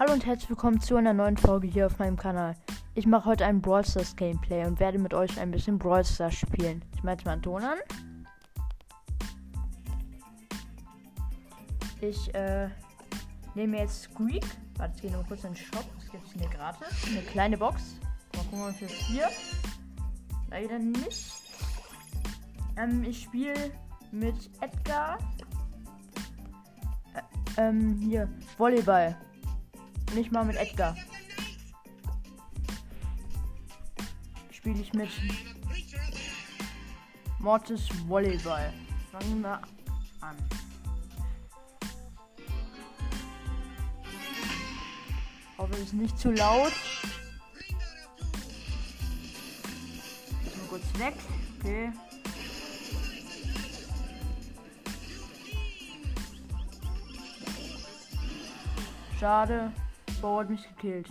Hallo und herzlich willkommen zu einer neuen Folge hier auf meinem Kanal. Ich mache heute ein Brawl Stars Gameplay und werde mit euch ein bisschen Brawl Stars spielen. Ich mache jetzt mal einen Ton an. Ich äh, nehme jetzt Squeak. Warte, ich gehe nur kurz in den Shop. Das gibt es mir gratis. Eine kleine Box. Mal gucken, was jetzt hier. Leider nicht. Ähm, ich spiele mit Edgar. Äh, ähm, hier, Volleyball. Nicht mal mit Edgar. Spiele ich mit Mortis Volleyball. Fangen wir an. Hoffe, es ist nicht zu laut. Mal kurz weg. Okay. Schade. Bo hat mich gekillt.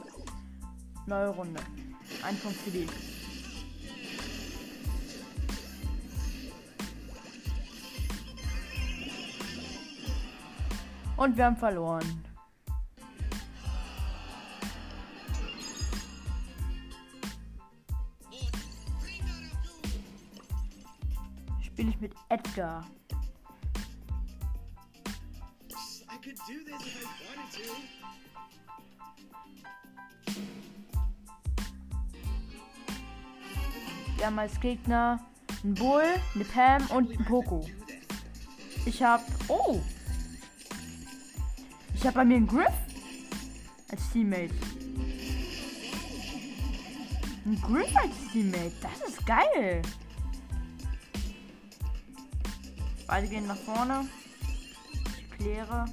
Neue Runde. Ein Punkt für die. Und wir haben verloren. Spiele ich mit Edgar. Could do this if I wanted to. Wir haben als Gegner einen Bull, eine Pam und einen Poco. Ich habe. Oh! Ich habe bei mir einen Griff als Teammate. Ein Griff als Teammate. Das ist geil. Beide gehen nach vorne. Ich kläre.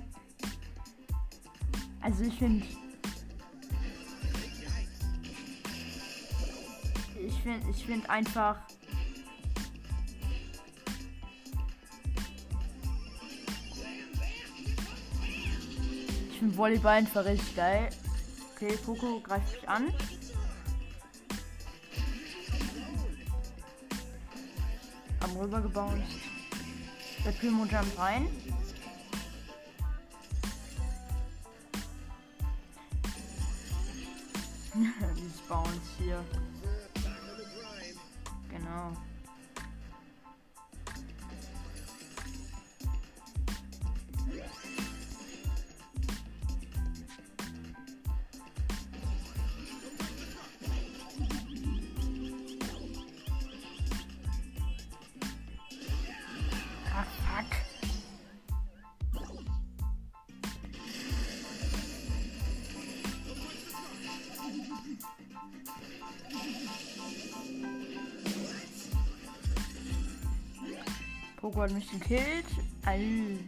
Also ich finde ich finde ich find einfach. Ich finde Volleyball einfach richtig geil. Okay, Poco greift mich an. Haben rübergebaut. Der Primo jumpt rein. Dieses Bounce hier. Genau. Poco hat mich gekillt. All.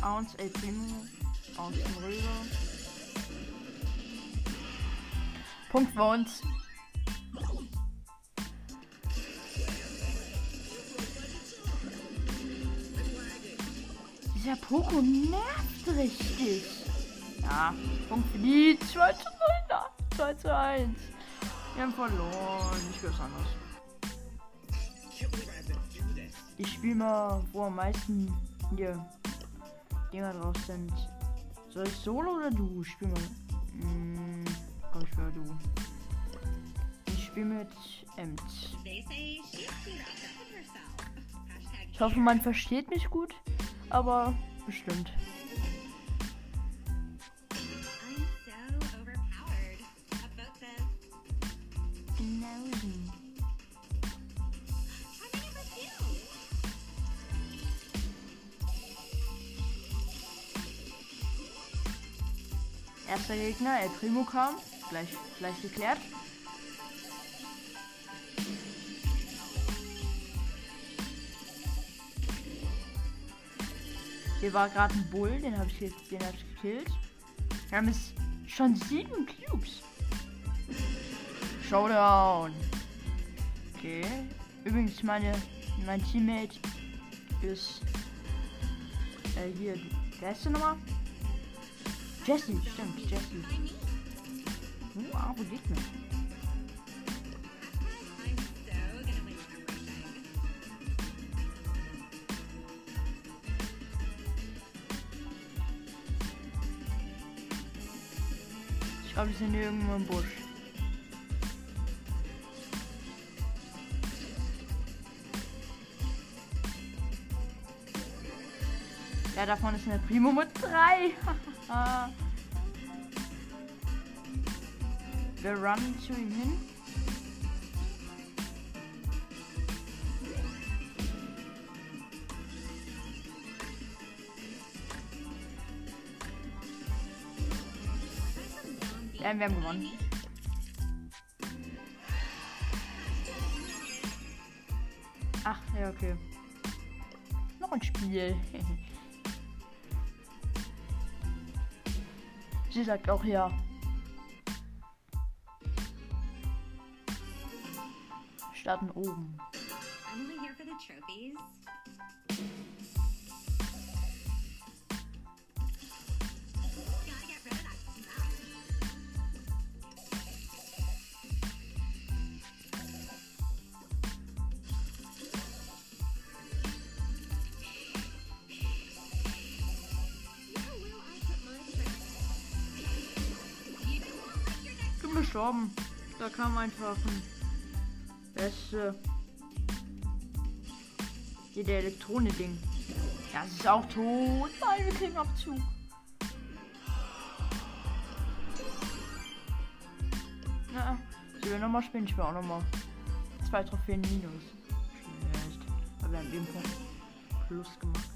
Bounce, El Primo, Bounce rüber. Punkt für uns. Dieser Poco nervt richtig. Ja, Punkt für die 2 zu 0. 2 zu 1. Wir haben verloren. Ich will was anderes. Ich spiele mal, wo am meisten hier Dinger drauf sind. Soll ich Solo oder du? Ich mal. Hm, komm, ich spiel du. Ich spiele mit Emt. Ich hoffe, man versteht mich gut aber bestimmt. Erster Gegner, El Primo kam. Gleich, gleich geklärt. Hier war gerade ein Bull, den habe ich, den hab ich gekillt. Wir haben jetzt schon sieben Cubes. Showdown. Okay. Übrigens, meine, mein Teammate ist Äh, hier, wer ist der nochmal? Jesse, stimmt, Jesse. Uh, Abo liegt mir. Glaube, wir sind irgendwo im Busch. Ja, davon ist eine Primo mit 3. Wir runnen zu ihm hin. Ja, wir haben gewonnen. Ach, ja, okay. Noch ein Spiel. Sie sagt auch ja. Starten oben. I'm only here for the trophies. Gestorben. Da kam einfach ein beste. Hier der Elektronik-Ding. Ja, es ist auch tot. Nein, wir kriegen Abzug. Ja, ich will nochmal spielen. Ich will auch nochmal zwei Trophäen minus. Schlecht. Aber wir haben Punkt plus gemacht.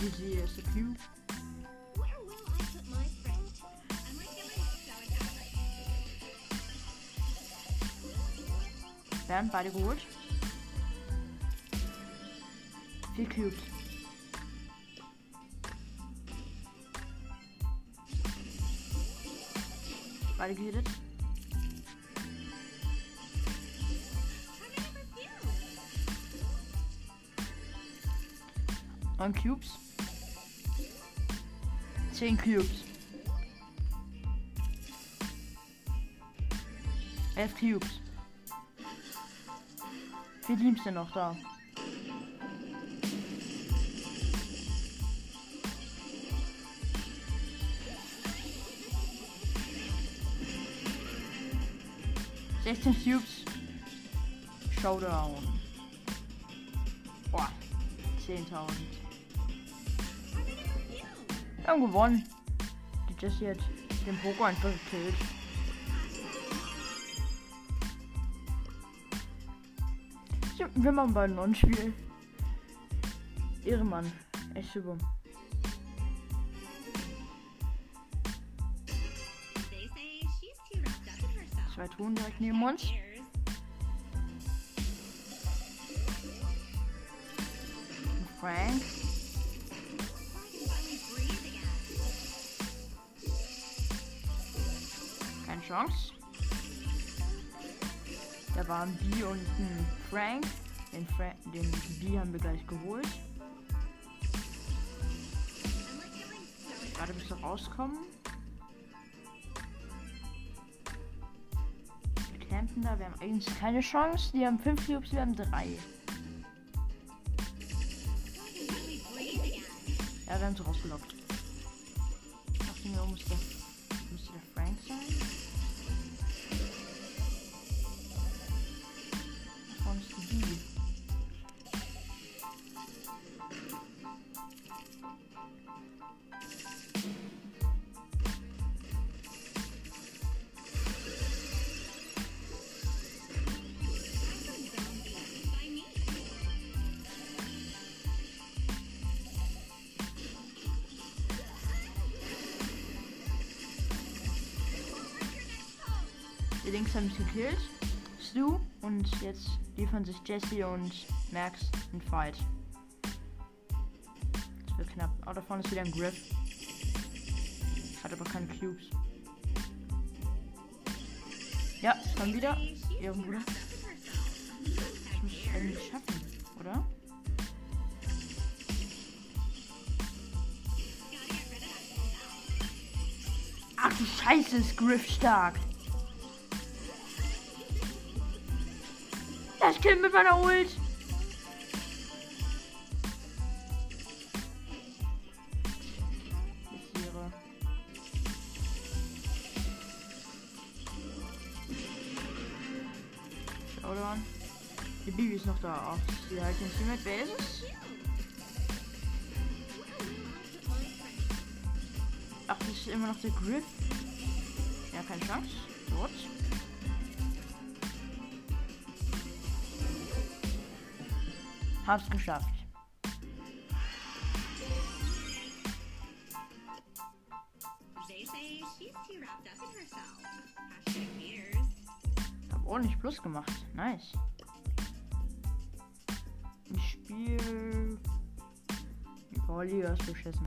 Easy ist der Cube. Werden beide geholt. Vier Cubes. Beide gehittet. Neun Cubes. Zehn Cubes. Elf Cubes. Teams sind noch da. Sechzehn Cubes. Showdown. Boah. 10.000. Try my number few. Wir haben gewonnen. Die Jessie hat den Poker einfach gekillt. Wir machen bald ein Spiel. Ehrenmann. Echt super. Zwei Truhen direkt neben uns. Frank. Keine Chance. Da waren B und ein Frank. Den, Fra den B haben wir gleich geholt. Gerade bis wir rauskommen. Wir campen da, wir haben eigentlich keine Chance. Die haben 5 Cubes, wir haben 3. so I can finally breathe again. Ja, wir haben sie rausgelockt. Dachte mir, musste, müsste der Frank sein. Die Links haben mich gekillt. Stu und jetzt liefern sich Jesse und Max einen Fight. Das wird knapp. Aber da vorne ist wieder ein Griff. Hat aber keine Cubes. Ja, kommen wieder. In herself. Ich muss es schaffen, oder? Ach du Scheiße, ist Griff stark. Das Kill mit meiner Ult. Die Bibi ist noch da. Ach, sie halt den Teammate. Wer ist es? Ach, das ist immer noch der Griff. Ja, keine Chance. Dort. Hashtag haters. Hab ordentlich Plus gemacht. Nice. Ich spiel. Powerliga ist beschissen.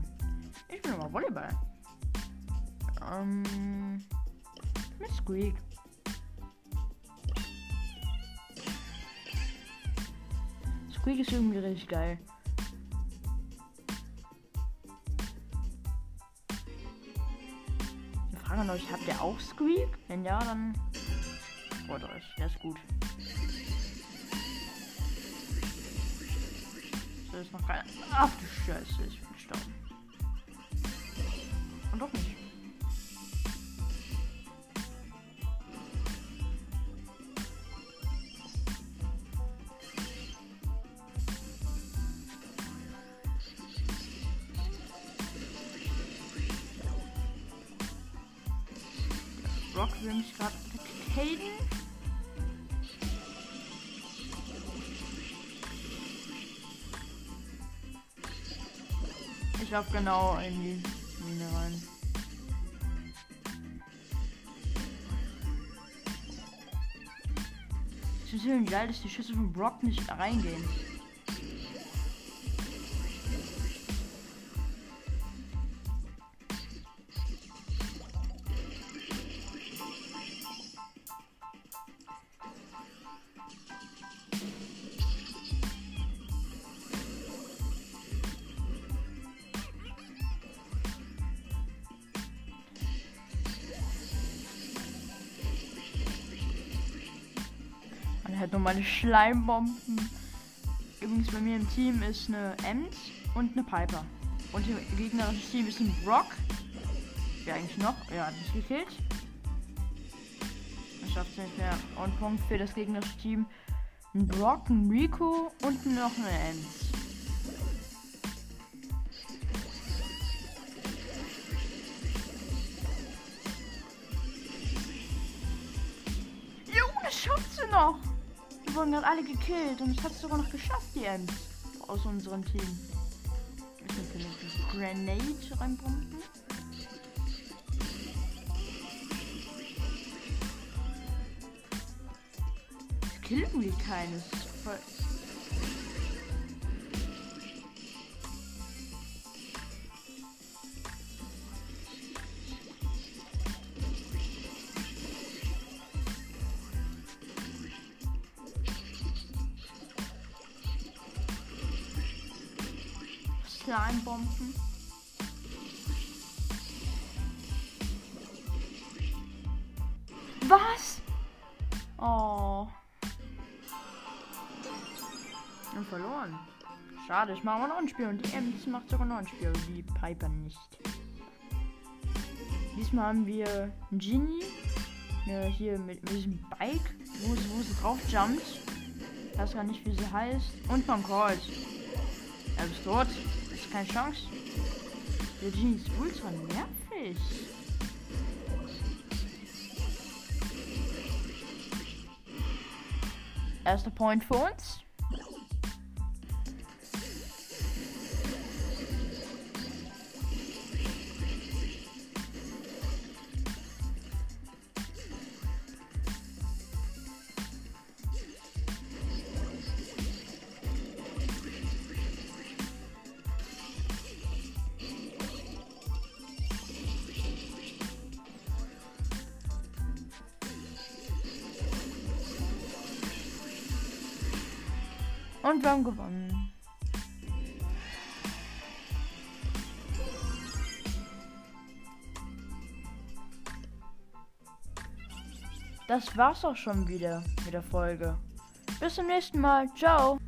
Ich spiele mal Volleyball. Ähm. Mit Squeak. Squeak ist irgendwie richtig geil. Wir fragen euch, habt ihr auch Squeak? Wenn ja, dann freut euch. Der ist gut. So ist noch keiner. Ach du Scheiße, ich bin gestorben. Und doch nicht. Ich lauf genau in die Mine rein. Es ist irgendwie geil, dass die Schüsse von Brock nicht reingehen. Meine Schleimbomben. Übrigens bei mir im Team ist eine Ems und eine Piper. Und im gegnerischen Team ist ein Brock. Wer eigentlich noch? Ja, hat mich gekillt. Man schafft nicht mehr. Und Punkt für das gegnerische Team. Ein Brock, ein Rico und noch eine Ems. Wir wurden gerade alle gekillt und es hat sogar noch geschafft, die Ems aus unserem Team. Ich kann vielleicht eine Grenade reinpumpen. Es killt irgendwie keines. Voll- Was? Oh. Und verloren. Schade, ich mache mal noch ein Spiel und die Ems macht sogar noch ein Spiel, aber die Piper nicht. Diesmal haben wir einen Genie. Ja, hier mit, mit diesem Bike, wo, sie- wo sie drauf jumpt. Ich weiß gar nicht, wie sie heißt. Und von Colt. Er ist tot. Ist keine Chance. Der Genie ist ultra nervig. Erster Point für uns. Und wir haben gewonnen. Das war's auch schon wieder mit der Folge. Bis zum nächsten Mal. Ciao.